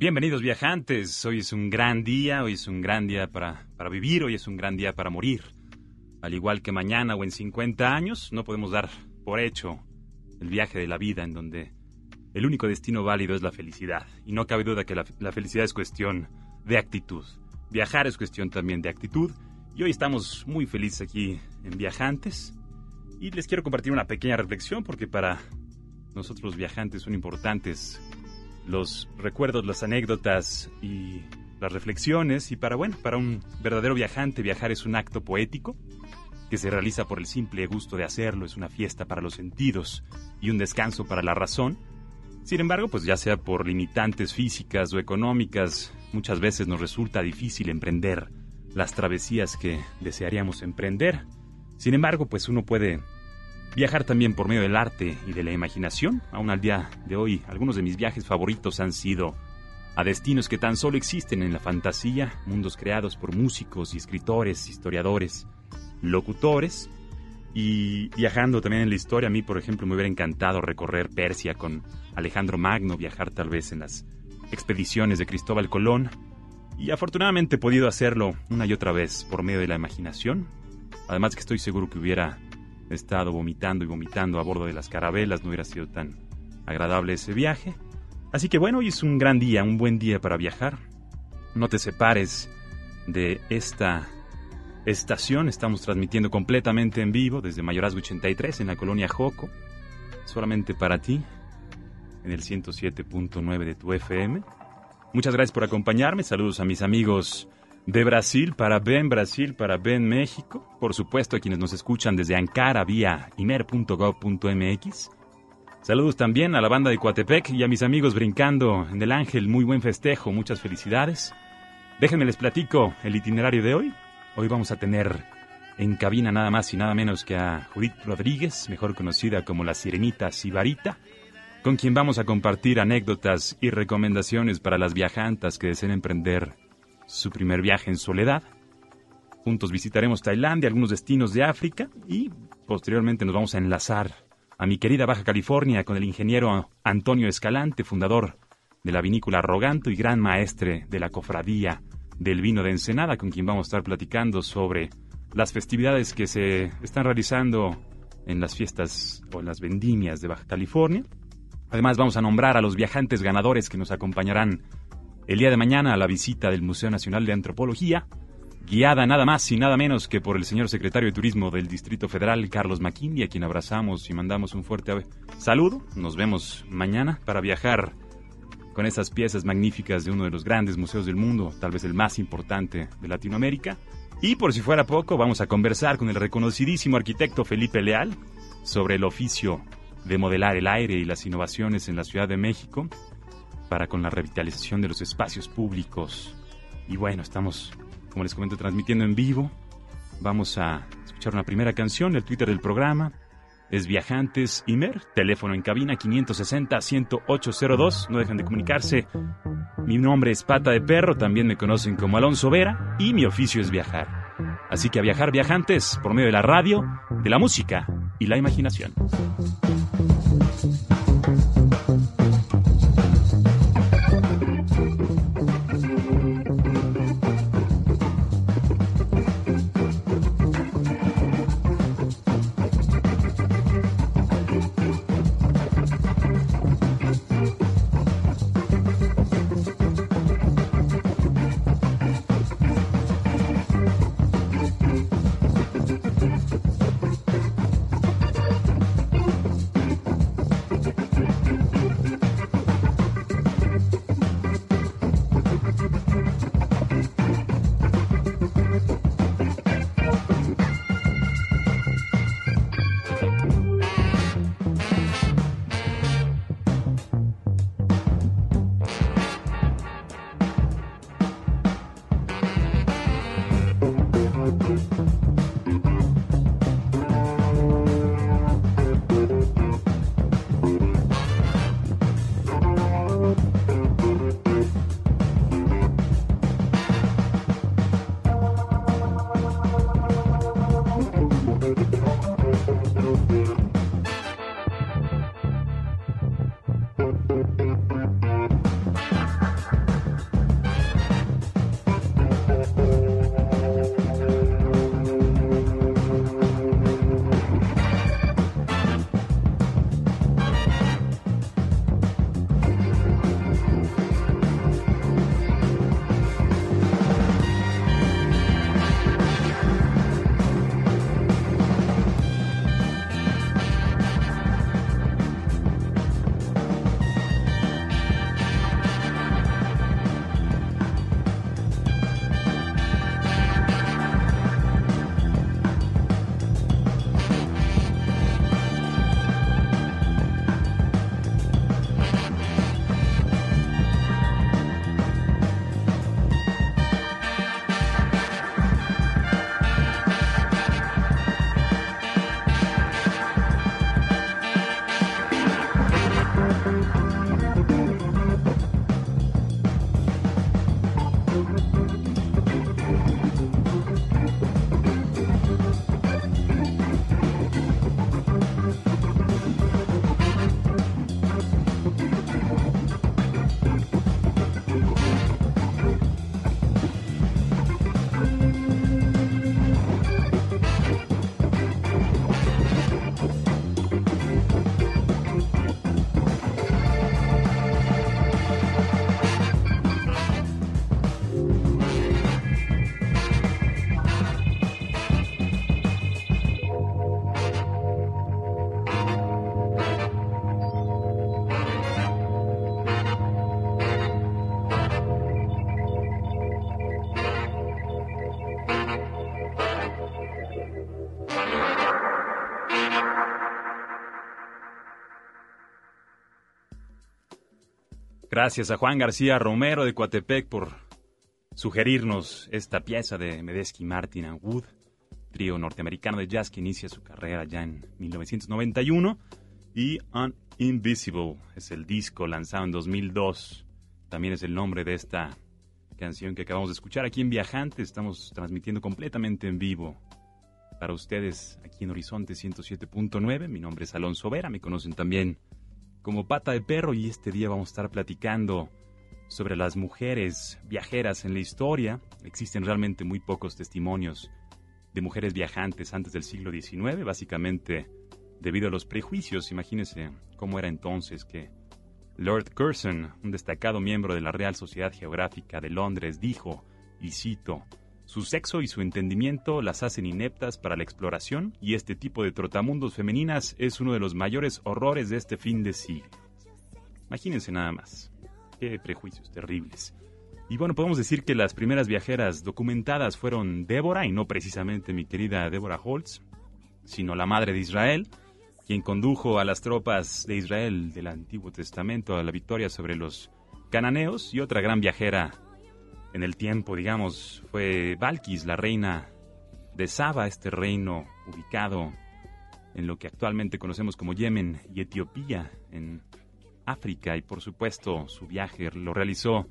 Bienvenidos viajantes, hoy es un gran día, hoy es un gran día para, para vivir, hoy es un gran día para morir. Al igual que mañana o en 50 años, no podemos dar por hecho el viaje de la vida en donde el único destino válido es la felicidad. Y no cabe duda que la, la felicidad es cuestión de actitud. Viajar es cuestión también de actitud. Y hoy estamos muy felices aquí en Viajantes. Y les quiero compartir una pequeña reflexión porque para nosotros los viajantes son importantes los recuerdos, las anécdotas y las reflexiones. Y para, bueno, para un verdadero viajante, viajar es un acto poético que se realiza por el simple gusto de hacerlo, es una fiesta para los sentidos y un descanso para la razón. Sin embargo, pues ya sea por limitantes físicas o económicas, muchas veces nos resulta difícil emprender las travesías que desearíamos emprender. Sin embargo, pues uno puede Viajar también por medio del arte y de la imaginación. Aún al día de hoy, algunos de mis viajes favoritos han sido a destinos que tan solo existen en la fantasía, mundos creados por músicos y escritores, historiadores, locutores. Y viajando también en la historia, a mí, por ejemplo, me hubiera encantado recorrer Persia con Alejandro Magno, viajar tal vez en las expediciones de Cristóbal Colón. Y afortunadamente he podido hacerlo una y otra vez por medio de la imaginación. Además que estoy seguro que hubiera he estado vomitando y vomitando a bordo de las carabelas, no hubiera sido tan agradable ese viaje. Así que bueno, hoy es un gran día, un buen día para viajar. No te separes de esta estación, estamos transmitiendo completamente en vivo desde Mayorazgo 83 en la colonia Joco, solamente para ti, en el 107.9 de tu FM. Muchas gracias por acompañarme, saludos a mis amigos de Brasil para Ben Brasil, para Ben México. Por supuesto a quienes nos escuchan desde Ankara vía imer.gov.mx. Saludos también a la banda de Coatepec y a mis amigos brincando en el Ángel. Muy buen festejo, muchas felicidades. Déjenme les platico el itinerario de hoy. Hoy vamos a tener en cabina nada más y nada menos que a Judith Rodríguez, mejor conocida como la Sirenita Sibarita, con quien vamos a compartir anécdotas y recomendaciones para las viajantas que deseen emprender su primer viaje en soledad. Juntos visitaremos Tailandia, algunos destinos de África y posteriormente nos vamos a enlazar a mi querida Baja California con el ingeniero Antonio Escalante, fundador de la vinícola Roganto y gran maestre de la cofradía del vino de Ensenada, con quien vamos a estar platicando sobre las festividades que se están realizando en las fiestas o en las vendimias de Baja California. Además vamos a nombrar a los viajantes ganadores que nos acompañarán el día de mañana a la visita del Museo Nacional de Antropología, guiada nada más y nada menos que por el señor secretario de Turismo del Distrito Federal, Carlos McKinney, a quien abrazamos y mandamos un fuerte saludo. Nos vemos mañana para viajar con esas piezas magníficas de uno de los grandes museos del mundo, tal vez el más importante de Latinoamérica. Y por si fuera poco, vamos a conversar con el reconocidísimo arquitecto Felipe Leal sobre el oficio de modelar el aire y las innovaciones en la Ciudad de México para con la revitalización de los espacios públicos. Y bueno, estamos, como les comento, transmitiendo en vivo. Vamos a escuchar una primera canción. El Twitter del programa es Viajantes Imer. Teléfono en cabina 560-10802. No dejen de comunicarse. Mi nombre es Pata de Perro. También me conocen como Alonso Vera. Y mi oficio es viajar. Así que a viajar viajantes por medio de la radio, de la música y la imaginación. Gracias a Juan García Romero de Coatepec por sugerirnos esta pieza de Medesky, Martin and Wood, trío norteamericano de jazz que inicia su carrera ya en 1991. Y Uninvisible es el disco lanzado en 2002. También es el nombre de esta canción que acabamos de escuchar aquí en Viajante. Estamos transmitiendo completamente en vivo para ustedes aquí en Horizonte 107.9. Mi nombre es Alonso Vera, me conocen también como pata de perro y este día vamos a estar platicando sobre las mujeres viajeras en la historia. Existen realmente muy pocos testimonios de mujeres viajantes antes del siglo XIX, básicamente debido a los prejuicios. Imagínense cómo era entonces que Lord Curzon, un destacado miembro de la Real Sociedad Geográfica de Londres, dijo, y cito, su sexo y su entendimiento las hacen ineptas para la exploración y este tipo de trotamundos femeninas es uno de los mayores horrores de este fin de siglo. Imagínense nada más. Qué prejuicios terribles. Y bueno, podemos decir que las primeras viajeras documentadas fueron Débora, y no precisamente mi querida Débora Holtz, sino la madre de Israel, quien condujo a las tropas de Israel del Antiguo Testamento a la victoria sobre los cananeos, y otra gran viajera en el tiempo, digamos, fue Valkis, la reina de Saba, este reino ubicado en lo que actualmente conocemos como Yemen y Etiopía, en África, y por supuesto su viaje lo realizó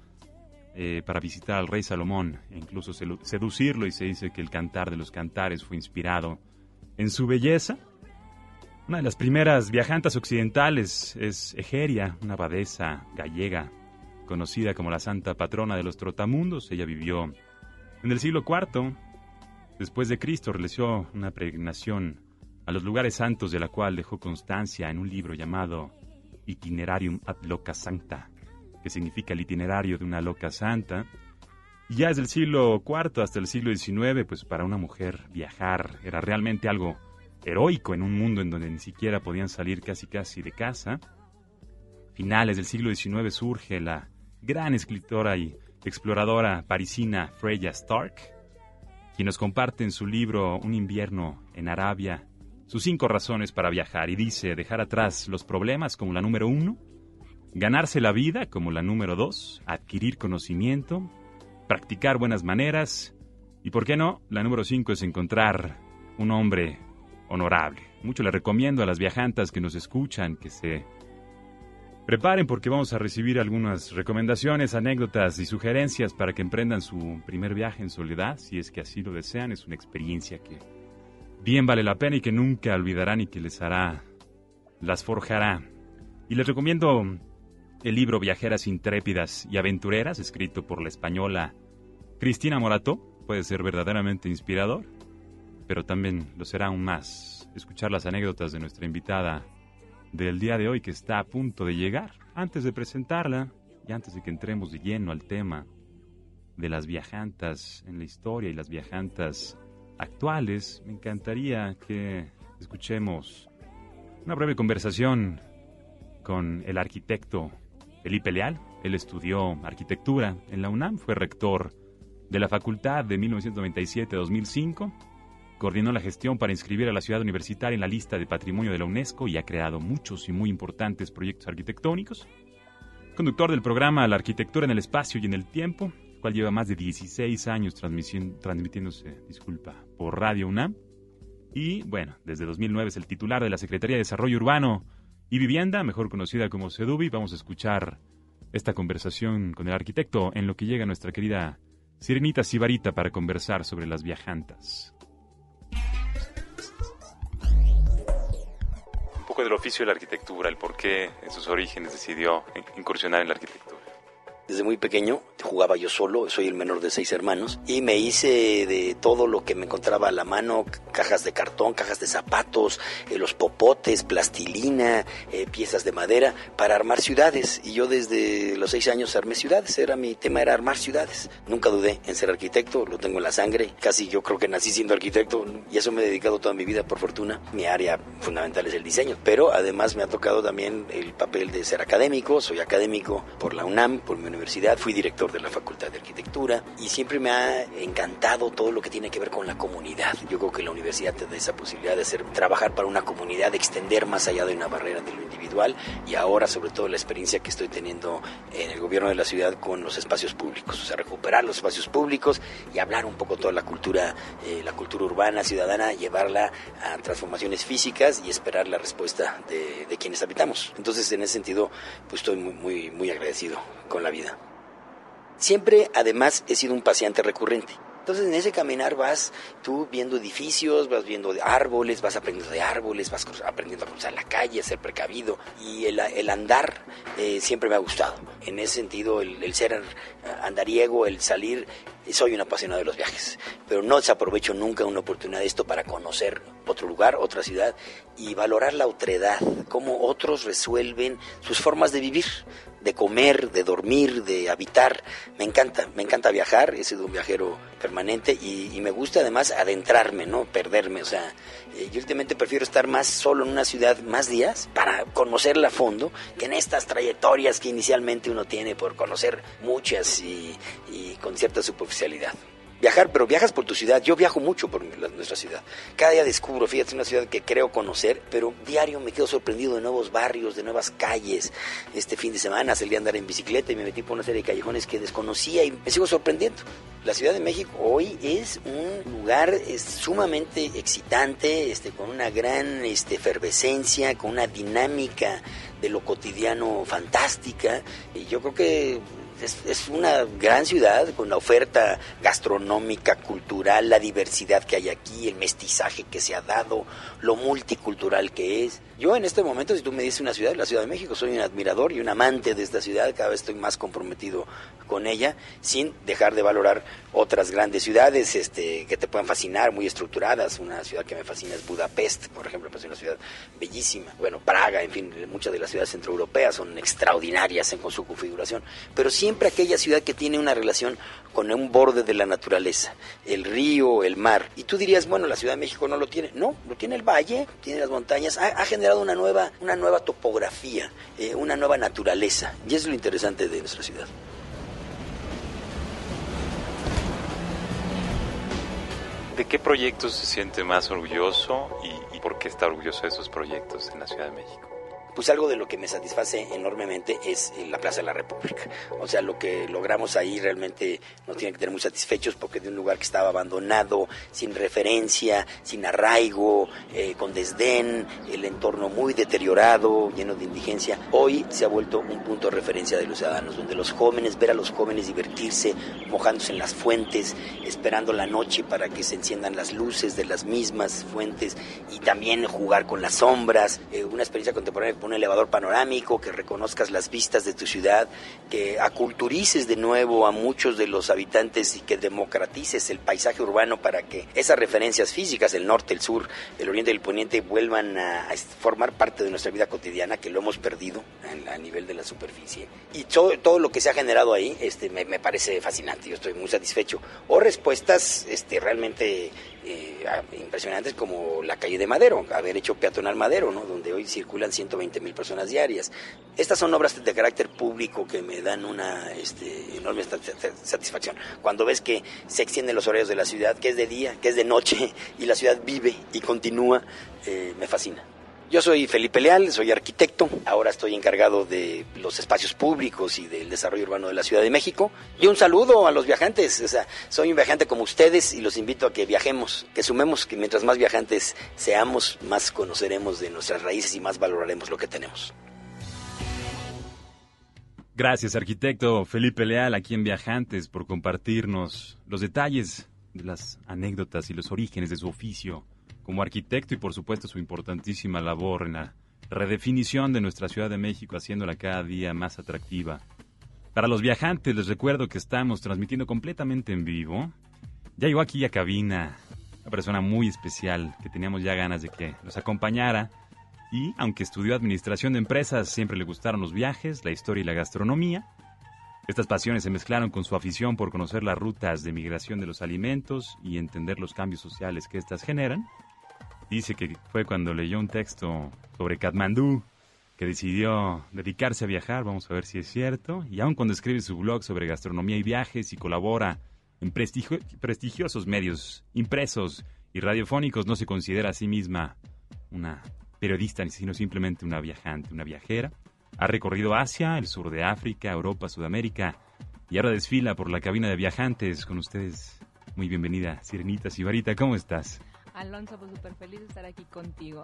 eh, para visitar al rey Salomón e incluso seducirlo, y se dice que el cantar de los cantares fue inspirado en su belleza. Una de las primeras viajantes occidentales es Egeria, una abadesa gallega conocida como la santa patrona de los trotamundos. Ella vivió en el siglo IV después de Cristo, realizó una peregrinación a los lugares santos de la cual dejó constancia en un libro llamado Itinerarium ad Loca Sancta, que significa el itinerario de una loca santa. Y ya desde el siglo IV hasta el siglo XIX, pues para una mujer viajar era realmente algo heroico en un mundo en donde ni siquiera podían salir casi casi de casa. Finales del siglo XIX surge la gran escritora y exploradora parisina Freya Stark, quien nos comparte en su libro Un invierno en Arabia sus cinco razones para viajar y dice dejar atrás los problemas como la número uno, ganarse la vida como la número dos, adquirir conocimiento, practicar buenas maneras y, ¿por qué no? La número cinco es encontrar un hombre honorable. Mucho le recomiendo a las viajantas que nos escuchan que se Preparen porque vamos a recibir algunas recomendaciones, anécdotas y sugerencias para que emprendan su primer viaje en soledad, si es que así lo desean. Es una experiencia que bien vale la pena y que nunca olvidarán y que les hará, las forjará. Y les recomiendo el libro Viajeras Intrépidas y Aventureras, escrito por la española Cristina Morato, puede ser verdaderamente inspirador, pero también lo será aún más escuchar las anécdotas de nuestra invitada del día de hoy que está a punto de llegar. Antes de presentarla y antes de que entremos de lleno al tema de las viajantas en la historia y las viajantas actuales, me encantaría que escuchemos una breve conversación con el arquitecto Felipe Leal. Él estudió arquitectura en la UNAM, fue rector de la facultad de 1997-2005, coordinó la gestión para inscribir a la ciudad universitaria en la lista de patrimonio de la UNESCO y ha creado muchos y muy importantes proyectos arquitectónicos. Conductor del programa La arquitectura en el espacio y en el tiempo, cual lleva más de 16 años transmitiéndose, disculpa, por Radio UNAM. Y bueno, desde 2009 es el titular de la Secretaría de Desarrollo Urbano y Vivienda, mejor conocida como SEDUBI. Vamos a escuchar esta conversación con el arquitecto en lo que llega nuestra querida Sirenita Sibarita para conversar sobre las viajantas. Del oficio de la arquitectura, el por qué en sus orígenes decidió incursionar en la arquitectura. Desde muy pequeño jugaba yo solo, soy el menor de seis hermanos, y me hice de todo lo que me encontraba a la mano, cajas de cartón, cajas de zapatos, eh, los popotes, plastilina, eh, piezas de madera, para armar ciudades. Y yo desde los seis años armé ciudades, era mi tema, era armar ciudades. Nunca dudé en ser arquitecto, lo tengo en la sangre, casi yo creo que nací siendo arquitecto, y eso me he dedicado toda mi vida, por fortuna. Mi área fundamental es el diseño, pero además me ha tocado también el papel de ser académico, soy académico por la UNAM, por mi universidad universidad, fui director de la Facultad de Arquitectura y siempre me ha encantado todo lo que tiene que ver con la comunidad. Yo creo que la universidad te da esa posibilidad de hacer, trabajar para una comunidad, de extender más allá de una barrera de lo individual y ahora sobre todo la experiencia que estoy teniendo en el gobierno de la ciudad con los espacios públicos, o sea, recuperar los espacios públicos y hablar un poco toda la cultura, eh, la cultura urbana, ciudadana, llevarla a transformaciones físicas y esperar la respuesta de, de quienes habitamos. Entonces, en ese sentido, pues estoy muy, muy, muy agradecido con la vida. Siempre, además, he sido un paciente recurrente. Entonces en ese caminar vas tú viendo edificios, vas viendo árboles, vas aprendiendo de árboles, vas aprendiendo a cruzar la calle, a ser precavido. Y el, andar eh, siempre me ha gustado. En ese sentido, el, ser andariego, el salir, soy un apasionado de los viajes. Pero no desaprovecho nunca una oportunidad de esto para conocer otro lugar, otra ciudad y valorar la otredad, cómo otros resuelven sus formas de vivir de comer, de dormir, de habitar. Me encanta, me encanta viajar, he sido un viajero permanente y, me gusta además adentrarme, ¿no? Perderme, o sea, eh, yo últimamente prefiero estar más solo en una ciudad más días para conocerla a fondo que en estas trayectorias que inicialmente uno tiene por conocer muchas y con cierta superficialidad viajar, pero viajas por tu ciudad. Yo viajo mucho por nuestra ciudad. Cada día descubro, fíjate, una ciudad que creo conocer, pero diario me quedo sorprendido de nuevos barrios, de nuevas calles. Este fin de semana salí a andar en bicicleta y me metí por una serie de callejones que desconocía y me sigo sorprendiendo. La Ciudad de México hoy es un lugar sumamente excitante, este, con una gran este, efervescencia, con una dinámica de lo cotidiano fantástica. Y yo creo que es, una gran ciudad con la oferta gastronómica, cultural, la diversidad que hay aquí, el mestizaje que se ha dado, lo multicultural que es. Yo en este momento, si tú me dices una ciudad, la Ciudad de México, soy un admirador y un amante de esta ciudad, cada vez estoy más comprometido con ella, sin dejar de valorar otras grandes ciudades este, que te puedan fascinar, muy estructuradas. Una ciudad que me fascina es Budapest, por ejemplo, es una ciudad bellísima. Bueno, Praga, en fin, muchas de las ciudades centroeuropeas son extraordinarias en, con su configuración, pero siempre aquella ciudad que tiene una relación con un borde de la naturaleza, el río, el mar. Y tú dirías, bueno, la Ciudad de México no lo tiene. No, lo tiene el valle, tiene las montañas, ha, generado una nueva, una nueva topografía, eh, una nueva naturaleza. Y eso es lo interesante de nuestra ciudad. ¿De qué proyectos se siente más orgulloso y por qué está orgulloso de esos proyectos en la Ciudad de México? Pues algo de lo que me satisface enormemente es eh, la Plaza de la República. O sea, lo que logramos ahí realmente nos tiene que tener muy satisfechos porque de un lugar que estaba abandonado, sin referencia, sin arraigo, eh, con desdén, el entorno muy deteriorado, lleno de indigencia, hoy se ha vuelto un punto de referencia de los ciudadanos, donde los jóvenes, ver a los jóvenes divertirse, mojándose en las fuentes, esperando la noche para que se enciendan las luces de las mismas fuentes y también jugar con las sombras, eh, una experiencia contemporánea un elevador panorámico, que reconozcas las vistas de tu ciudad, que aculturices de nuevo a muchos de los habitantes y que democratices el paisaje urbano para que esas referencias físicas, el norte, el sur, el oriente y el poniente, vuelvan a, formar parte de nuestra vida cotidiana, que lo hemos perdido a, nivel de la superficie. Y todo, lo que se ha generado ahí este, me, me parece fascinante, yo estoy muy satisfecho. O respuestas este, realmente eh, impresionantes como la calle de Madero, haber hecho peatonal Madero, ¿no? donde hoy circulan 120 mil personas diarias. Estas son obras de carácter público que me dan una este, enorme satisfacción. Cuando ves que se extienden los horarios de la ciudad, que es de día, que es de noche, y la ciudad vive y continúa, eh, me fascina. Yo soy Felipe Leal, soy arquitecto, ahora estoy encargado de los espacios públicos y del desarrollo urbano de la Ciudad de México. Y un saludo a los viajantes, o sea, soy un viajante como ustedes y los invito a que viajemos, que sumemos, que mientras más viajantes seamos, más conoceremos de nuestras raíces y más valoraremos lo que tenemos. Gracias, arquitecto Felipe Leal, aquí en Viajantes, por compartirnos los detalles de las anécdotas y los orígenes de su oficio como arquitecto y por supuesto su importantísima labor en la redefinición de nuestra Ciudad de México, haciéndola cada día más atractiva. Para los viajantes les recuerdo que estamos transmitiendo completamente en vivo. Ya llegó aquí a cabina una persona muy especial que teníamos ya ganas de que nos acompañara y aunque estudió administración de empresas, siempre le gustaron los viajes, la historia y la gastronomía. Estas pasiones se mezclaron con su afición por conocer las rutas de migración de los alimentos y entender los cambios sociales que éstas generan. Dice que fue cuando leyó un texto sobre Katmandú que decidió dedicarse a viajar, vamos a ver si es cierto, y aun cuando escribe su blog sobre gastronomía y viajes y colabora en prestigiosos medios impresos y radiofónicos, no se considera a sí misma una periodista, sino simplemente una viajante, una viajera. Ha recorrido Asia, el sur de África, Europa, Sudamérica, y ahora desfila por la cabina de viajantes con ustedes. Muy bienvenida, Sirenita Sibarita, ¿cómo estás? Alonso, pues súper feliz de estar aquí contigo.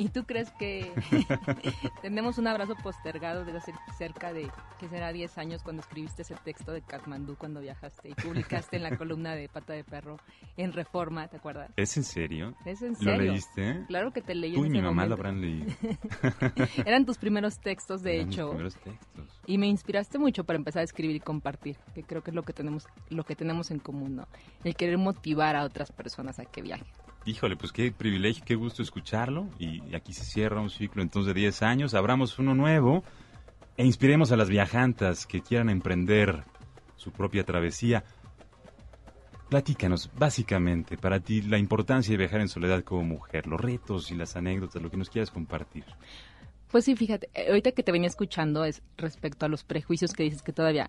¿Y tú crees que tenemos un abrazo postergado desde hace cerca de, que será 10 años cuando escribiste ese texto de Katmandú cuando viajaste y publicaste en la columna de Pata de Perro en Reforma, ¿te acuerdas? ¿Es en serio? ¿Es en serio? ¿Lo leíste? Claro que te leí. Uy, mi mamá lo habrán leído. Eran tus primeros textos, de hecho. primeros textos. Y me inspiraste mucho para empezar a escribir y compartir, que creo que es lo que tenemos, lo que tenemos en común, ¿no? El querer motivar a otras personas a que viajen. Híjole, pues qué privilegio, qué gusto escucharlo. Y aquí se cierra un ciclo entonces de 10 años. Abramos uno nuevo e inspiremos a las viajantas que quieran emprender su propia travesía. Platícanos, básicamente, para ti, la importancia de viajar en soledad como mujer, los retos y las anécdotas, lo que nos quieras compartir. Pues sí, fíjate, eh, ahorita que te venía escuchando es respecto a los prejuicios que dices que todavía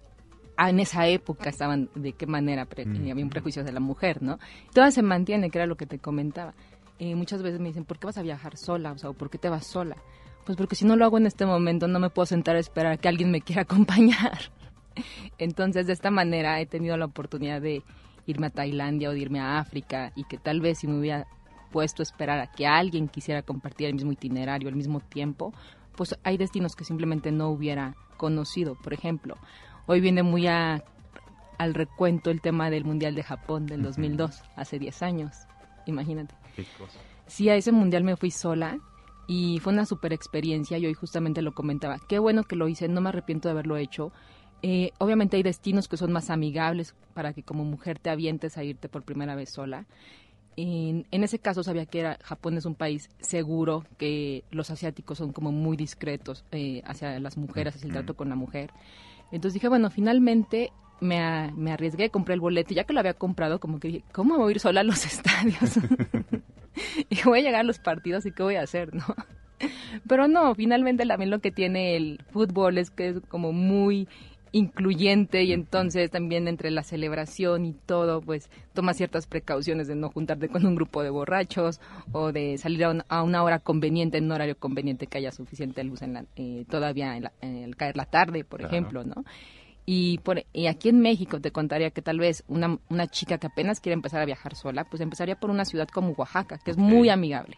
en esa época estaban de qué manera había un prejuicio de la mujer, ¿no? Todavía se mantiene, que era lo que te comentaba. Y muchas veces me dicen, ¿por qué vas a viajar sola? O sea, ¿por qué te vas sola? Pues porque si no lo hago en este momento, no me puedo sentar a esperar a que alguien me quiera acompañar. Entonces, de esta manera he tenido la oportunidad de irme a Tailandia o de irme a África y que tal vez si me hubiera puesto a esperar a que alguien quisiera compartir el mismo itinerario, al mismo tiempo, pues hay destinos que simplemente no hubiera conocido. Por ejemplo, Hoy viene muy a, al recuento el tema del Mundial de Japón del 2002, hace 10 años. Imagínate. Sí, a ese mundial me fui sola y fue una super experiencia y hoy justamente lo comentaba. Qué bueno que lo hice, no me arrepiento de haberlo hecho. Eh, obviamente hay destinos que son más amigables para que como mujer te avientes a irte por primera vez sola. En, en, ese caso sabía que era, Japón es un país seguro, que los asiáticos son como muy discretos eh, hacia las mujeres, hacia el trato con la mujer. Entonces dije, bueno, finalmente me, me arriesgué, compré el boleto ya que lo había comprado, como que dije, ¿cómo voy a ir sola a los estadios? y voy a llegar a los partidos y qué voy a hacer, ¿no? Pero no, finalmente también lo que tiene el fútbol es que es como muy incluyente y entonces también entre la celebración y todo, pues toma ciertas precauciones de no juntarte con un grupo de borrachos o de salir a, una hora conveniente, en un horario conveniente que haya suficiente luz en la, eh, todavía en, el caer la tarde, por ejemplo, ¿no? Y, por, y aquí en México te contaría que tal vez una, una chica que apenas quiere empezar a viajar sola, pues empezaría por una ciudad como Oaxaca, que es muy amigable.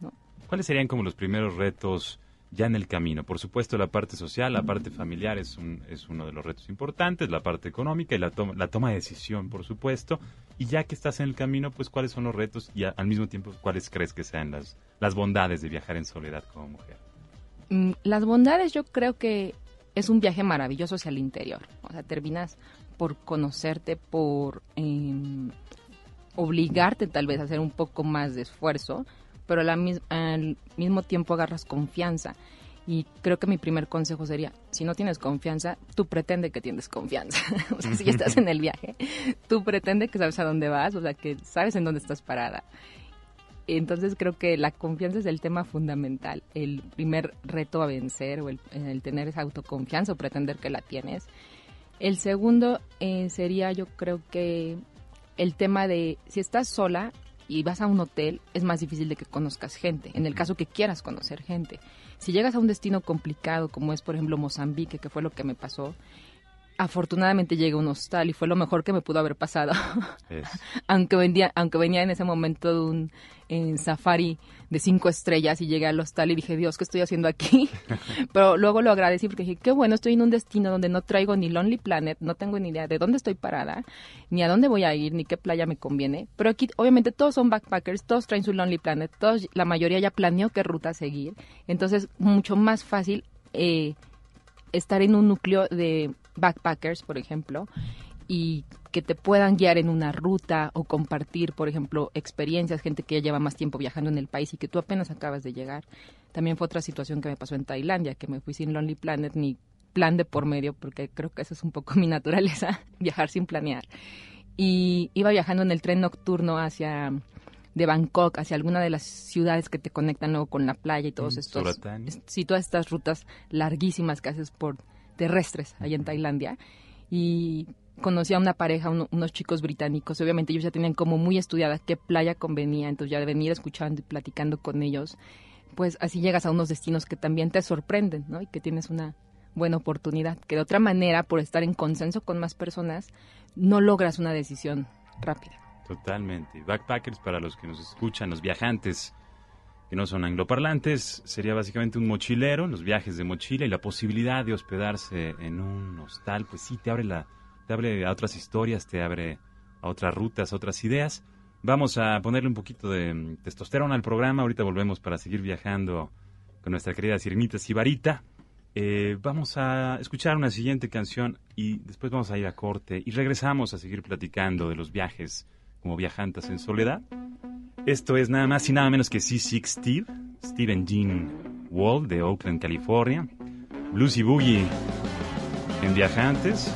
¿no? ¿Cuáles serían como los primeros retos? Ya en el camino. Por supuesto, la parte social, la parte familiar es, un, es uno de los retos importantes, la parte económica y la, toma, la toma de decisión, por supuesto. Y ya que estás en el camino, pues cuáles son los retos y al mismo tiempo cuáles crees que sean las, las bondades de viajar en soledad como mujer. Mm, las bondades yo creo que es un viaje maravilloso hacia el interior. O sea, terminas por conocerte, por em, obligarte tal vez a hacer un poco más de esfuerzo, pero al mismo tiempo agarras confianza. Y creo que mi primer consejo sería, si no tienes confianza, tú pretende que tienes confianza. o sea, si estás en el viaje, tú pretende que sabes a dónde vas, o sea, que sabes en dónde estás parada. Entonces creo que la confianza es el tema fundamental, el primer reto a vencer o el, tener esa autoconfianza o pretender que la tienes. El segundo eh, sería yo creo que el tema de si estás sola y vas a un hotel, es más difícil de que conozcas gente, en el caso que quieras conocer gente. Si llegas a un destino complicado como es por ejemplo Mozambique, que fue lo que me pasó, afortunadamente llegué a un hostal y fue lo mejor que me pudo haber pasado. aunque, venía, aunque venía en ese momento de un safari de cinco estrellas y llegué al hostal y dije, Dios, ¿qué estoy haciendo aquí? Pero luego lo agradecí porque dije, qué bueno, estoy en un destino donde no traigo ni Lonely Planet, no tengo ni idea de dónde estoy parada, ni a dónde voy a ir, ni qué playa me conviene. Pero aquí, obviamente, todos son backpackers, todos traen su Lonely Planet, todos, la mayoría ya planeó qué ruta seguir. Entonces, mucho más fácil eh, estar en un núcleo de backpackers, por ejemplo, y que te puedan guiar en una ruta o compartir, por ejemplo, experiencias, gente que ya lleva más tiempo viajando en el país y que tú apenas acabas de llegar. También fue otra situación que me pasó en Tailandia, que me fui sin Lonely Planet ni plan de por medio, porque creo que eso es un poco mi naturaleza, viajar sin planear. Y iba viajando en el tren nocturno hacia de Bangkok hacia alguna de las ciudades que te conectan luego con la playa y todos estos sí todas estas rutas larguísimas que haces por terrestres allá en Tailandia y conocí a una pareja, unos chicos británicos, obviamente ellos ya tenían como muy estudiada qué playa convenía, entonces ya de venir escuchando y platicando con ellos, pues así llegas a unos destinos que también te sorprenden, ¿no? Y que tienes una buena oportunidad, que de otra manera, por estar en consenso con más personas, no logras una decisión rápida. Totalmente. Backpackers, para los que nos escuchan, los viajantes, que no son angloparlantes, sería básicamente un mochilero, los viajes de mochila y la posibilidad de hospedarse en un hostal, pues sí, te abre, la, te abre a otras historias, te abre a otras rutas, a otras ideas. Vamos a ponerle un poquito de mm, testosterona al programa, ahorita volvemos para seguir viajando con nuestra querida Sirenita Sibarita. Eh, vamos a escuchar una siguiente canción y después vamos a ir a corte y regresamos a seguir platicando de los viajes como viajantes en soledad. Esto es nada más y nada menos que C6 Steve, Steven Jean Wall de Oakland, California. Bluesy Boogie en Viajantes.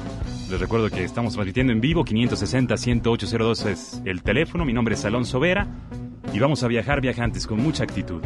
Les recuerdo que estamos transmitiendo en vivo, 560-10802 es el teléfono. Mi nombre es Alonso Vera y vamos a viajar viajantes con mucha actitud.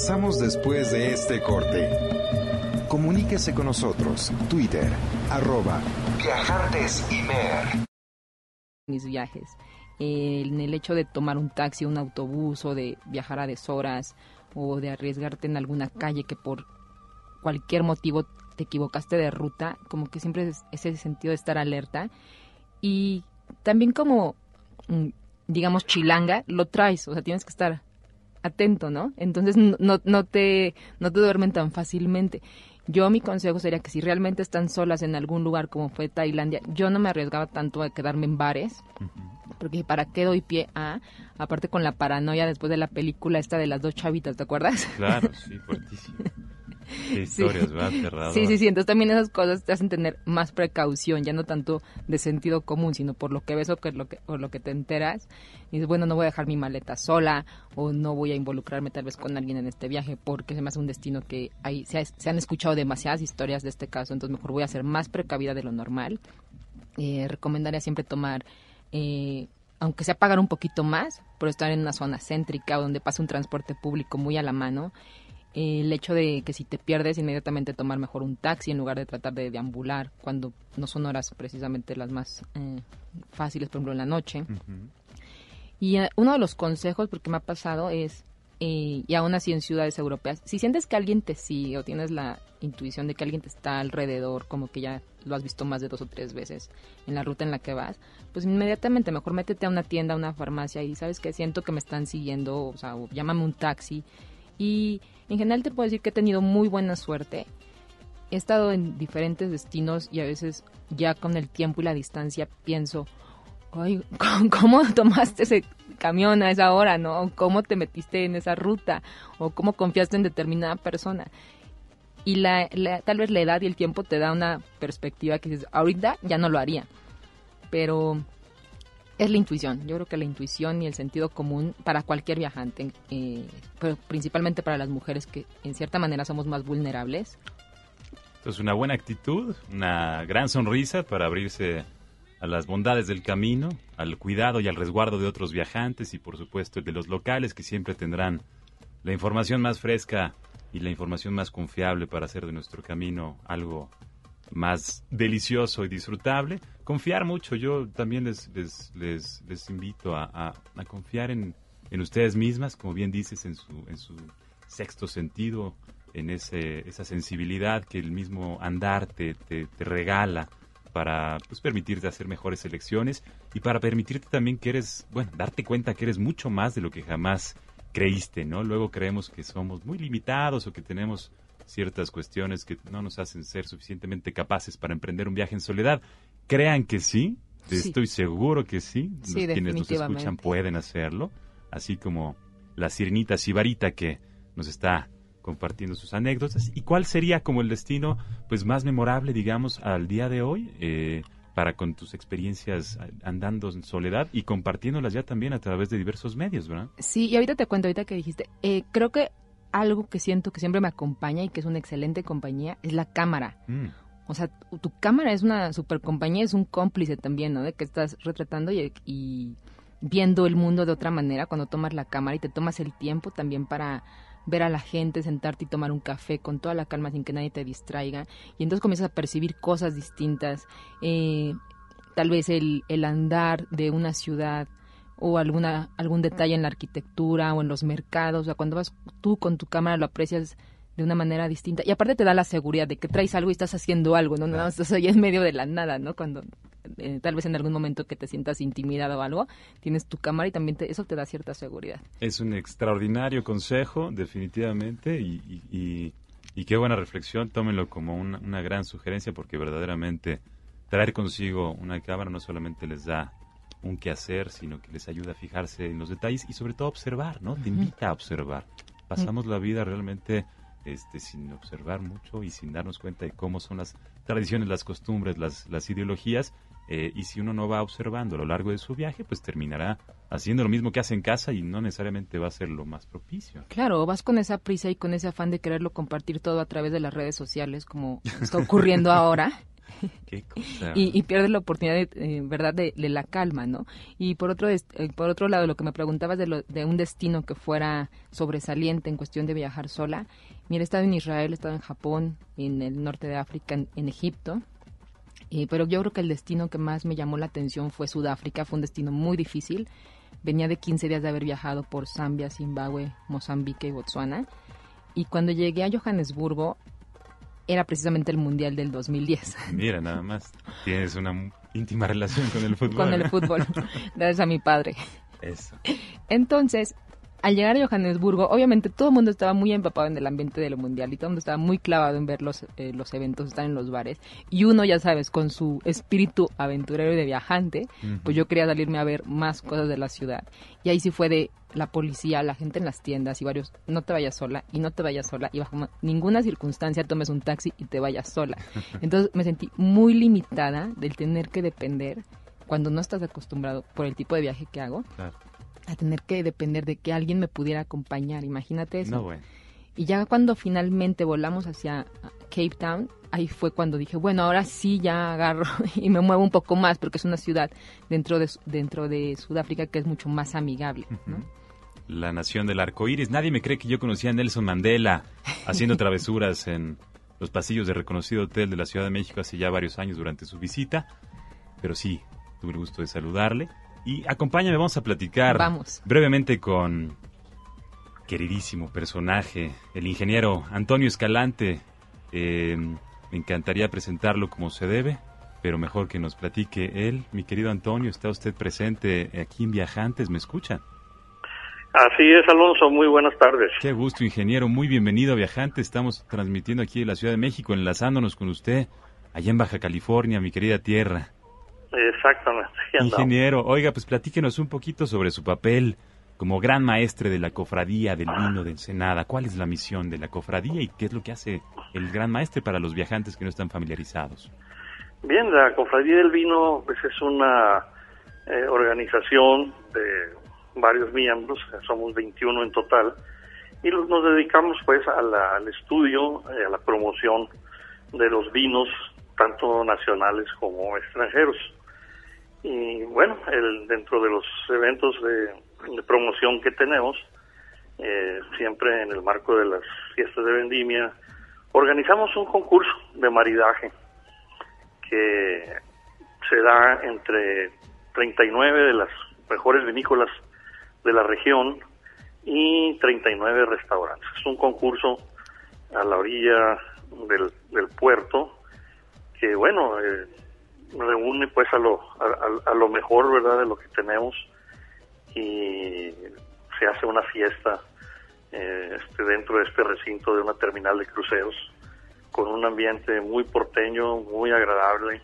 Regresamos después de este corte. Comuníquese con nosotros. Twitter, arroba Viajantes Mis viajes. en el hecho de tomar un taxi, un autobús o de viajar a deshoras o de arriesgarte en alguna calle que por cualquier motivo te equivocaste de ruta, como que siempre es ese sentido de estar alerta. Y también como, mm, digamos, chilanga, lo traes, o sea, tienes que estar atento, ¿no? Entonces no, no, te, no te duermen tan fácilmente. Yo mi consejo sería que si realmente están solas en algún lugar como fue Tailandia, yo no me arriesgaba tanto a quedarme en bares, porque para qué doy pie a, aparte con la paranoia después de la película esta de las dos chavitas, ¿te acuerdas? Claro, sí, fuertísimo. historias, sí. Sí, sí, Entonces también esas cosas te hacen tener más precaución, ya no tanto de sentido común, sino por lo que ves o que, lo que, por lo que te enteras. Y dices, bueno, no voy a dejar mi maleta sola o no voy a involucrarme tal vez con alguien en este viaje porque se me hace un destino que hay, se, han escuchado demasiadas historias de este caso, entonces mejor voy a ser más precavida de lo normal. Eh, recomendaría siempre tomar... Eh, aunque sea pagar un poquito más, por estar en una zona céntrica donde pasa un transporte público muy a la mano el hecho de que si te pierdes inmediatamente tomar mejor un taxi en lugar de tratar de deambular cuando no son horas precisamente las más eh, fáciles, por ejemplo en la noche. Y eh, uno de los consejos, porque me ha pasado, es, eh, y aún así en ciudades europeas, si sientes que alguien te sigue o tienes la intuición de que alguien te está alrededor, como que ya lo has visto más de dos o tres veces en la ruta en la que vas, pues inmediatamente mejor métete a una tienda, a una farmacia y sabes que siento que me están siguiendo, o sea, o llámame un taxi. Y en general te puedo decir que he tenido muy buena suerte. He estado en diferentes destinos y a veces ya con el tiempo y la distancia pienso, Ay, ¿cómo tomaste ese camión a esa hora, no? ¿Cómo te metiste en esa ruta? ¿O cómo confiaste en determinada persona? Y la, tal vez la edad y el tiempo te da una perspectiva que dices, ahorita ya no lo haría. Pero es la intuición. Yo creo que la intuición y el sentido común para cualquier viajante, eh, pero principalmente para las mujeres que en cierta manera somos más vulnerables. Entonces una buena actitud, una gran sonrisa para abrirse a las bondades del camino, al cuidado y al resguardo de otros viajantes y por supuesto de los locales que siempre tendrán la información más fresca y la información más confiable para hacer de nuestro camino algo más delicioso y disfrutable. Confiar mucho, yo también les, les, les, invito a, confiar en, en, ustedes mismas, como bien dices, en su, en su sexto sentido, en ese, esa sensibilidad que el mismo andar te, te, regala para pues, permitirte hacer mejores elecciones y para permitirte también que eres, bueno, darte cuenta que eres mucho más de lo que jamás creíste, ¿no? Luego creemos que somos muy limitados o que tenemos ciertas cuestiones que no nos hacen ser suficientemente capaces para emprender un viaje en soledad. Crean que sí, estoy seguro que sí. Los quienes nos escuchan pueden hacerlo, así como la sirenita Sibarita que nos está compartiendo sus anécdotas. ¿Y cuál sería como el destino pues más memorable, digamos, al día de hoy? Eh, para con tus experiencias andando en soledad y compartiéndolas ya también a través de diversos medios, ¿verdad? Sí, y ahorita te cuento, ahorita que dijiste, eh, creo que algo que siento que siempre me acompaña y que es una excelente compañía es la cámara. Mm. O sea, tu, cámara es una super compañía, es un cómplice también, ¿no? De que estás retratando y, viendo el mundo de otra manera cuando tomas la cámara y te tomas el tiempo también para ver a la gente, sentarte y tomar un café con toda la calma sin que nadie te distraiga. Y entonces comienzas a percibir cosas distintas. Eh, tal vez el, el andar de una ciudad o alguna algún detalle en la arquitectura o en los mercados, o sea, cuando vas tú con tu cámara lo aprecias de una manera distinta y aparte te da la seguridad de que traes algo y estás haciendo algo, no nada más estás ahí en medio de la nada, ¿no? Cuando eh, tal vez en algún momento que te sientas intimidado o algo, tienes tu cámara y también eso te da cierta seguridad. Es un extraordinario consejo, definitivamente, y, y, qué buena reflexión, tómenlo como una, una gran sugerencia porque verdaderamente traer consigo una cámara no solamente les da un quehacer, sino que les ayuda a fijarse en los detalles y sobre todo observar, ¿no? Te invita a observar. Pasamos la vida realmente este, sin observar mucho y sin darnos cuenta de cómo son las tradiciones, las costumbres, las, las ideologías. Eh, y si uno no va observando a lo largo de su viaje, pues terminará haciendo lo mismo que hace en casa y no necesariamente va a ser lo más propicio. Claro, vas con esa prisa y con ese afán de quererlo compartir todo a través de las redes sociales, como está ocurriendo ahora. y, pierdes la oportunidad, de, eh, ¿verdad?, de, la calma, ¿no? Y por otro, eh, por otro lado, lo que me preguntabas de, de un destino que fuera sobresaliente en cuestión de viajar sola, mira, he estado en Israel, he estado en Japón, en el norte de África, en, Egipto, pero yo creo que el destino que más me llamó la atención fue Sudáfrica, fue un destino muy difícil. Venía de 15 días de haber viajado por Zambia, Zimbabue, Mozambique y Botswana. Y cuando llegué a Johannesburgo, era precisamente el Mundial del 2010. Mira, nada más. Tienes una íntima relación con el fútbol. Con el fútbol, gracias a mi padre. Eso. Entonces, al llegar a Johannesburgo, obviamente todo el mundo estaba muy empapado en el ambiente de lo mundial y todo el mundo estaba muy clavado en ver los, eh, los eventos, estar en los bares. Y uno, ya sabes, con su espíritu aventurero y de viajante, pues yo quería salirme a ver más cosas de la ciudad. Y ahí sí fue de la policía, la gente en las tiendas y varios, no te vayas sola y no te vayas sola y bajo ninguna circunstancia tomes un taxi y te vayas sola. Entonces me sentí muy limitada del tener que depender cuando no estás acostumbrado por el tipo de viaje que hago. Claro a tener que depender de que alguien me pudiera acompañar, imagínate eso. Y ya cuando finalmente volamos hacia Cape Town, ahí fue cuando dije, bueno, ahora sí ya agarro y me muevo un poco más porque es una ciudad dentro de, dentro de Sudáfrica que es mucho más amigable. La nación del arco iris. Nadie me cree que yo conocía a Nelson Mandela haciendo travesuras en los pasillos del reconocido hotel de la Ciudad de México hace ya varios años durante su visita. Pero sí, tuve el gusto de saludarle y acompáñame, vamos a platicar brevemente con queridísimo personaje, el ingeniero Antonio Escalante. Eh, me encantaría presentarlo como se debe, pero mejor que nos platique él. Mi querido Antonio, ¿está usted presente aquí en Viajantes? ¿Me escucha? Así es, Alonso. Muy buenas tardes. Qué gusto, ingeniero. Muy bienvenido a Viajantes. Estamos transmitiendo aquí en la Ciudad de México, enlazándonos con usted allá en Baja California, mi querida tierra. Exactamente. Ingeniero, oiga, pues platíquenos un poquito sobre su papel como gran maestre de la cofradía del vino de Ensenada. ¿Cuál es la misión de la cofradía y qué es lo que hace el gran maestre para los viajantes que no están familiarizados? Bien, la cofradía del vino pues es una eh, organización de varios miembros, somos 21 en total, y nos dedicamos pues al estudio, eh, a la promoción de los vinos, tanto nacionales como extranjeros. Y bueno, el, dentro de los eventos de, promoción que tenemos, eh, siempre en el marco de las fiestas de vendimia, organizamos un concurso de maridaje que se da entre 39 de las mejores vinícolas de la región y 39 restaurantes. Es un concurso a la orilla del, del puerto que, bueno, eh, reúne pues a lo, a, lo mejor, ¿verdad?, de lo que tenemos y se hace una fiesta eh, este, dentro de este recinto de una terminal de cruceros con un ambiente muy porteño, muy agradable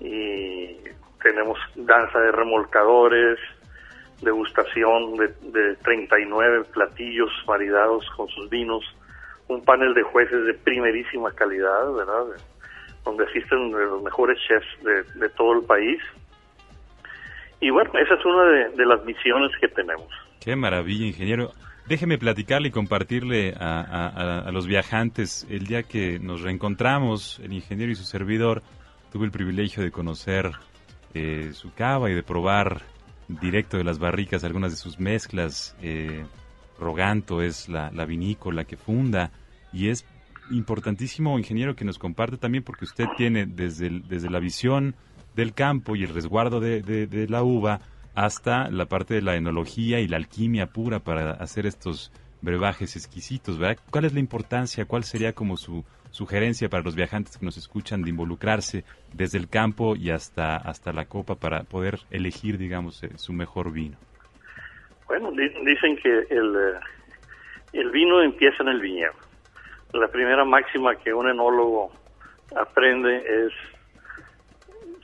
y tenemos danza de remolcadores, degustación de, de 39 platillos maridados con sus vinos, un panel de jueces de primerísima calidad, ¿verdad? Donde asisten los mejores chefs de, todo el país. Y bueno, esa es una de, las misiones que tenemos. Qué maravilla, ingeniero. Déjeme platicarle y compartirle a, los viajantes. El día que nos reencontramos, el ingeniero y su servidor, tuve el privilegio de conocer eh, su cava y de probar directo de las barricas algunas de sus mezclas. Eh, Roganto es la, la vinícola que funda y es importantísimo, ingeniero, que nos comparte también, porque usted tiene desde, desde la visión del campo y el resguardo de, de, la uva hasta la parte de la enología y la alquimia pura para hacer estos brebajes exquisitos, ¿verdad? ¿Cuál es la importancia, cuál sería como su sugerencia para los viajantes que nos escuchan de involucrarse desde el campo y hasta, hasta la copa para poder elegir, digamos, eh, su mejor vino? Bueno, dicen que el, eh, el vino empieza en el viñedo la primera máxima que un enólogo aprende es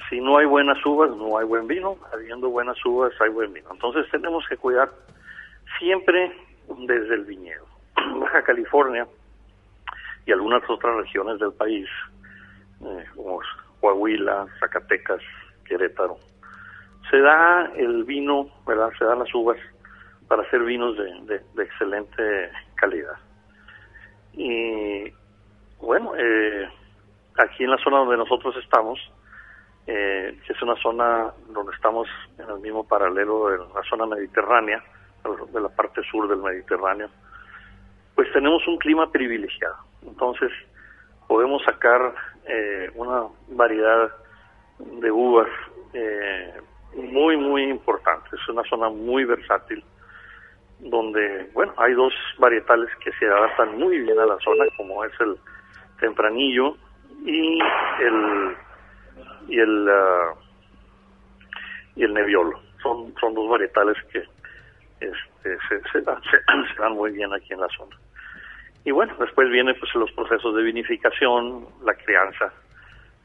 si no hay buenas uvas, no hay buen vino, habiendo buenas uvas hay buen vino. Entonces tenemos que cuidar siempre desde el viñedo. Baja California y algunas otras regiones del país, eh, como Coahuila, Zacatecas, Querétaro, se da el vino, ¿verdad? Se dan las uvas para hacer vinos de excelente calidad. Y bueno, eh, aquí en la zona donde nosotros estamos, eh, que es una zona donde estamos en el mismo paralelo de la zona mediterránea, de la parte sur del Mediterráneo, pues tenemos un clima privilegiado. Entonces, podemos sacar eh, una variedad de uvas eh, muy, muy importante. Es una zona muy versátil donde, bueno, hay dos varietales que se adaptan muy bien a la zona, como es el tempranillo y el y el ah, y el neviolo. Son son dos varietales que este, se, se, dan, se, dan muy bien aquí en la zona. Y bueno, después viene pues los procesos de vinificación, la crianza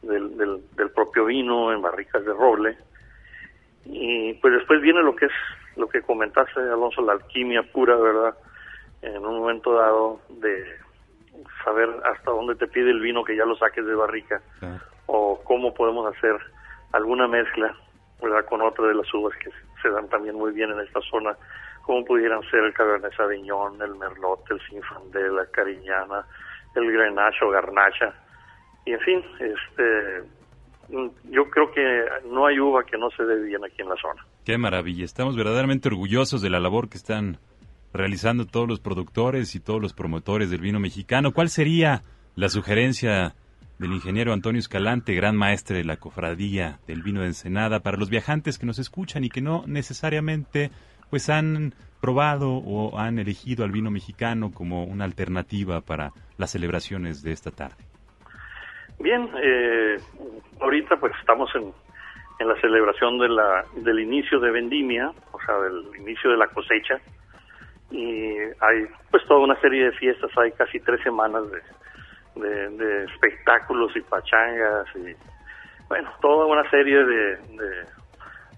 del, del, del propio vino en barricas de roble y pues después viene lo que es lo que comentaste, Alonso, la alquimia pura, ¿verdad? En un momento dado de saber hasta dónde te pide el vino que ya lo saques de barrica o cómo podemos hacer alguna mezcla, ¿verdad? Con otra de las uvas que se dan también muy bien en esta zona, como pudieran ser el Cabernet Sauvignon, el Merlot, el Sinfandel, la Cariñana, el Grenache o Garnacha. Y en fin, este yo creo que no hay uva que no se dé bien aquí en la zona. Qué maravilla. Estamos verdaderamente orgullosos de la labor que están realizando todos los productores y todos los promotores del vino mexicano. ¿Cuál sería la sugerencia del ingeniero Antonio Escalante, gran maestre de la cofradía del vino de Ensenada, para los viajantes que nos escuchan y que no necesariamente pues han probado o han elegido al vino mexicano como una alternativa para las celebraciones de esta tarde? Bien, eh, ahorita pues estamos en, en la celebración de la, del inicio de vendimia, o sea, del inicio de la cosecha, y hay pues toda una serie de fiestas, hay casi tres semanas de, de, espectáculos y pachangas y bueno, toda una serie de,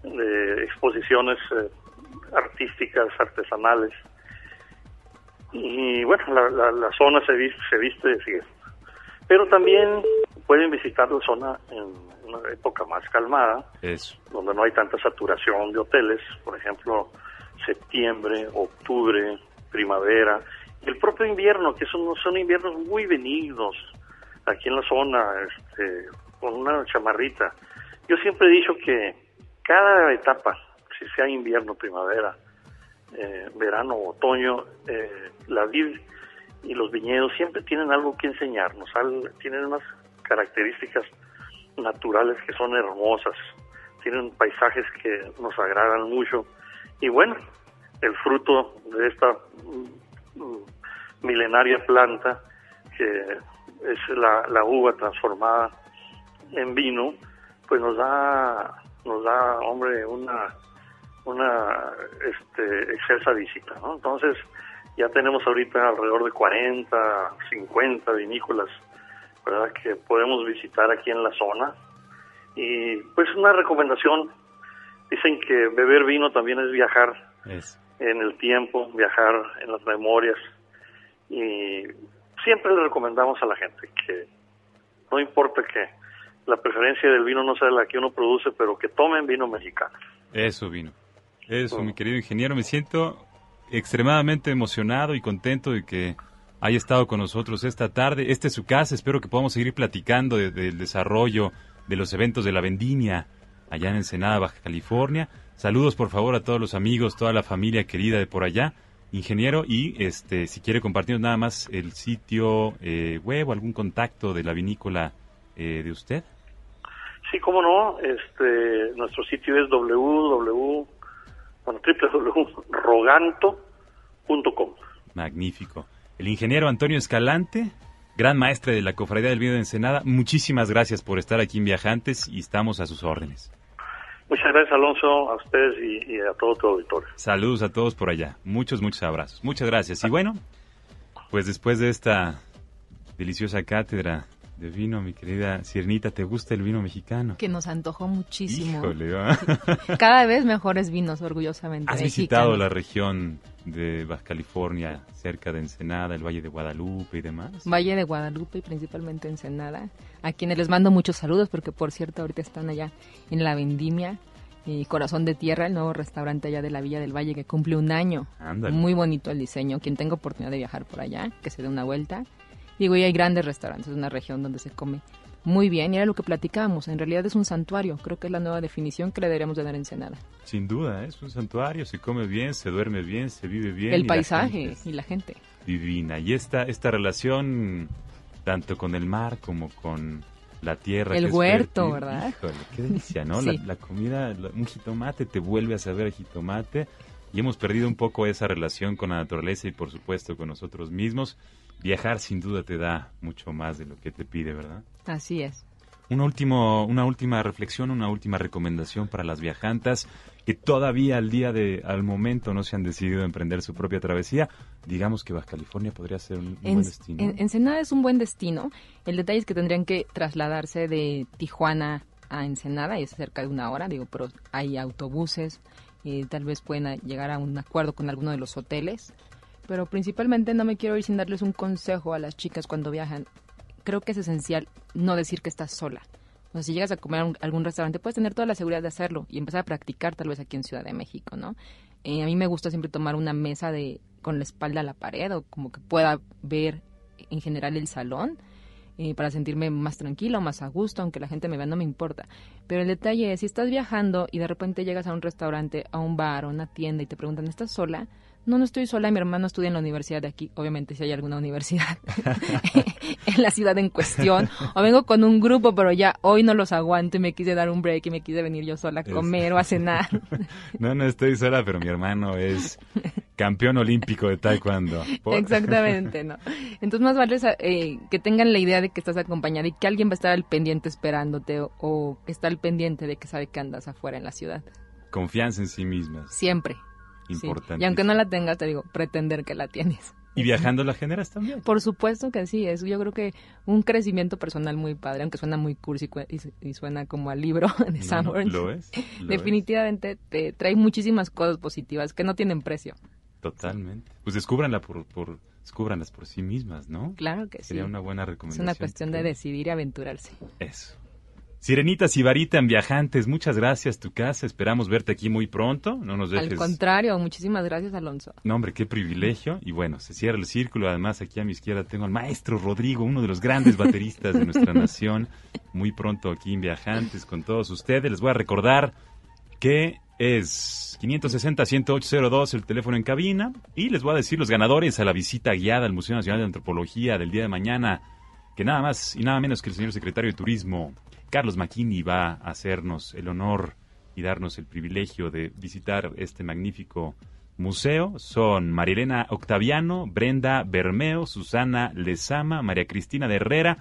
de, exposiciones eh, artísticas, artesanales. Y bueno, la, la, zona se viste, se viste de fiesta. Pero también pueden visitar la zona en una época más calmada, donde no hay tanta saturación de hoteles, por ejemplo, septiembre, octubre, primavera, y el propio invierno, que son, son inviernos muy benignos aquí en la zona, este, con una chamarrita. Yo siempre he dicho que cada etapa, si sea invierno, primavera, eh, verano, otoño, eh, la vid y los viñedos siempre tienen algo que enseñarnos, tienen unas características naturales que son hermosas, tienen paisajes que nos agradan mucho y bueno, el fruto de esta mm, milenaria planta que es la, la uva transformada en vino, pues nos da nos da hombre una una este excelsa visita, ¿no? Entonces, ya tenemos ahorita alrededor de 40, 50 vinícolas, ¿verdad? Que podemos visitar aquí en la zona. Y pues una recomendación, dicen que beber vino también es viajar en el tiempo, viajar en las memorias. Y siempre le recomendamos a la gente que no importa que la preferencia del vino no sea la que uno produce, pero que tomen vino mexicano. Eso, vino. Eso, mi querido ingeniero, me siento extremadamente emocionado y contento de que haya estado con nosotros esta tarde. Esta es su casa, espero que podamos seguir platicando del desarrollo de los eventos de la vendimia allá en Ensenada, Baja California. Saludos por favor a todos los amigos, toda la familia querida de por allá, ingeniero, y este si quiere compartir nada más el sitio eh, web o algún contacto de la vinícola eh, de usted. Sí, cómo no, este, nuestro sitio es www bueno, www.roganto.com. Magnífico. El ingeniero Antonio Escalante, gran maestre de la Cofradía del Vino de Ensenada, muchísimas gracias por estar aquí en Viajantes y estamos a sus órdenes. Muchas gracias, Alonso, a ustedes y, a todo tu auditorio. Saludos a todos por allá. Muchos, muchos abrazos. Muchas gracias. Y bueno, pues después de esta deliciosa cátedra de vino, mi querida Ciernita, ¿te gusta el vino mexicano? Que nos antojó muchísimo. Cada vez mejores vinos, orgullosamente. ¿Has visitado la región de Baja California, cerca de Ensenada, el Valle de Guadalupe y demás? Valle de Guadalupe y principalmente Ensenada, a quienes les mando muchos saludos porque por cierto ahorita están allá en La Vendimia y Corazón de Tierra, el nuevo restaurante allá de la Villa del Valle que cumple un año. Muy bonito el diseño. Quien tenga oportunidad de viajar por allá, que se dé una vuelta. Digo, y hay grandes restaurantes, es una región donde se come muy bien y era lo que platicábamos. En realidad es un santuario, creo que es la nueva definición que le deberíamos de dar a Ensenada. Sin duda, ¿eh? es un santuario, se come bien, se duerme bien, se vive bien. El paisaje y la gente. Divina. Y esta, esta relación, tanto con el mar como con la tierra. El huerto, ¿verdad? Híjole, qué delicia, ¿no? la, comida, un jitomate te vuelve a saber a jitomate. Y hemos perdido un poco esa relación con la naturaleza y por supuesto con nosotros mismos. Viajar sin duda te da mucho más de lo que te pide, ¿verdad? Así es. Un último, una última reflexión, una última recomendación para las viajantes que todavía al día de, al momento no se han decidido emprender su propia travesía. Digamos que Baja California podría ser un, buen destino. En, Ensenada es un buen destino. El detalle es que tendrían que trasladarse de Tijuana a Ensenada y es cerca de una hora, digo, pero hay autobuses, y tal vez pueden llegar a un acuerdo con alguno de los hoteles. Pero principalmente no me quiero ir sin darles un consejo a las chicas cuando viajan. Creo que es esencial no decir que estás sola. O sea, si llegas a comer a algún restaurante, puedes tener toda la seguridad de hacerlo y empezar a practicar tal vez aquí en Ciudad de México, ¿no? Eh, a mí me gusta siempre tomar una mesa de con la espalda a la pared o como que pueda ver en general el salón eh, para sentirme más tranquilo, más a gusto, aunque la gente me vea, no me importa. Pero el detalle es, si estás viajando y de repente llegas a un restaurante, a un bar o una tienda y te preguntan, ¿estás sola? No, no estoy sola, mi hermano estudia en la universidad de aquí, obviamente si hay alguna universidad en la ciudad en cuestión, o vengo con un grupo, pero ya hoy no los aguanto y me quise dar un break y me quise venir yo sola a comer o a cenar. no, no estoy sola, pero mi hermano es campeón olímpico de taekwondo. Exactamente, ¿no? Entonces más vale eh, que tengan la idea de que estás acompañada y que alguien va a estar al pendiente esperándote o, que está al pendiente de que sabe que andas afuera en la ciudad. Confianza en sí mismas. Siempre. Importante. Y aunque no la tengas, te digo, pretender que la tienes. ¿Y viajando la generas también? Por supuesto que sí, es yo creo que un crecimiento personal muy padre, aunque suena muy cursi y, suena como al libro de Sam Lo es. Definitivamente te trae muchísimas cosas positivas que no tienen precio. Totalmente. Pues descúbranla por, por, descúbranlas por sí mismas, ¿no? Claro que sí. Sería una buena recomendación. Es una cuestión de decidir y aventurarse. Eso. Sirenita Sibarita en Viajantes, muchas gracias, tu casa. Esperamos verte aquí muy pronto. No nos dejes. Al contrario, muchísimas gracias, Alonso. No, hombre, qué privilegio. Y bueno, se cierra el círculo. Además, aquí a mi izquierda tengo al maestro Rodrigo, uno de los grandes bateristas de nuestra nación. Muy pronto aquí en Viajantes con todos ustedes. Les voy a recordar que es 560-10802 el teléfono en cabina. Y les voy a decir los ganadores a la visita guiada al Museo Nacional de Antropología del día de mañana. Que nada más y nada menos que el señor secretario de Turismo, Carlos McKinney va a hacernos el honor y darnos el privilegio de visitar este magnífico museo. Son Marilena Octaviano, Brenda Bermeo, Susana Lezama, María Cristina de Herrera,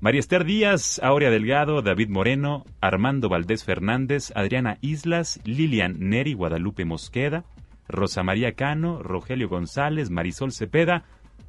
María Esther Díaz, Aurea Delgado, David Moreno, Armando Valdés Fernández, Adriana Islas, Lilian Neri, Guadalupe Mosqueda, Rosa María Cano, Rogelio González, Marisol Cepeda,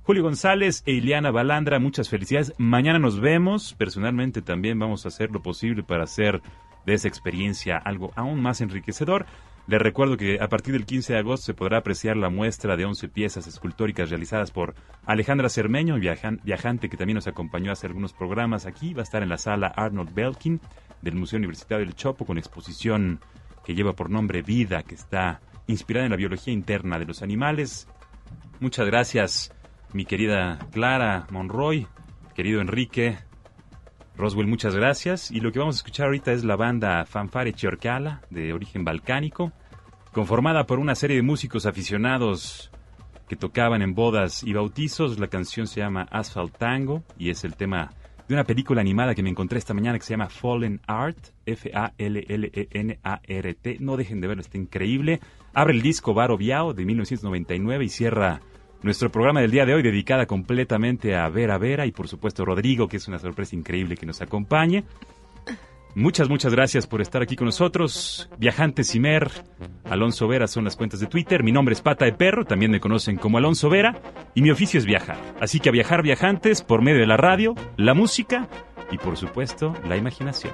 Julio González e Ileana Balandra, muchas felicidades. Mañana nos vemos. Personalmente también vamos a hacer lo posible para hacer de esa experiencia algo aún más enriquecedor. Les recuerdo que a partir del 15 de agosto se podrá apreciar la muestra de 11 piezas escultóricas realizadas por Alejandra Cermeño, viajante que también nos acompañó a hacer algunos programas aquí. Va a estar en la sala Arnold Belkin del Museo Universitario del Chopo con exposición que lleva por nombre Vida, que está inspirada en la biología interna de los animales. Muchas gracias mi querida Clara Monroy, querido Enrique, Roswell, muchas gracias. Y lo que vamos a escuchar ahorita es la banda Fanfare Chiorcala, de origen balcánico, conformada por una serie de músicos aficionados que tocaban en bodas y bautizos. La canción se llama Asphalt Tango y es el tema de una película animada que me encontré esta mañana que se llama Fallen Art, F-A-L-L-E-N-A-R-T. No dejen de verlo, está increíble. Abre el disco Baro Biao de 1999 y cierra nuestro programa del día de hoy dedicada completamente a Vera Vera y por supuesto Rodrigo, que es una sorpresa increíble que nos acompañe. Muchas, muchas gracias por estar aquí con nosotros. Viajante Cimer, Alonso Vera son las cuentas de Twitter. Mi nombre es Pata de Perro, también me conocen como Alonso Vera. Y mi oficio es viajar. Así que a viajar viajantes por medio de la radio, la música y por supuesto la imaginación.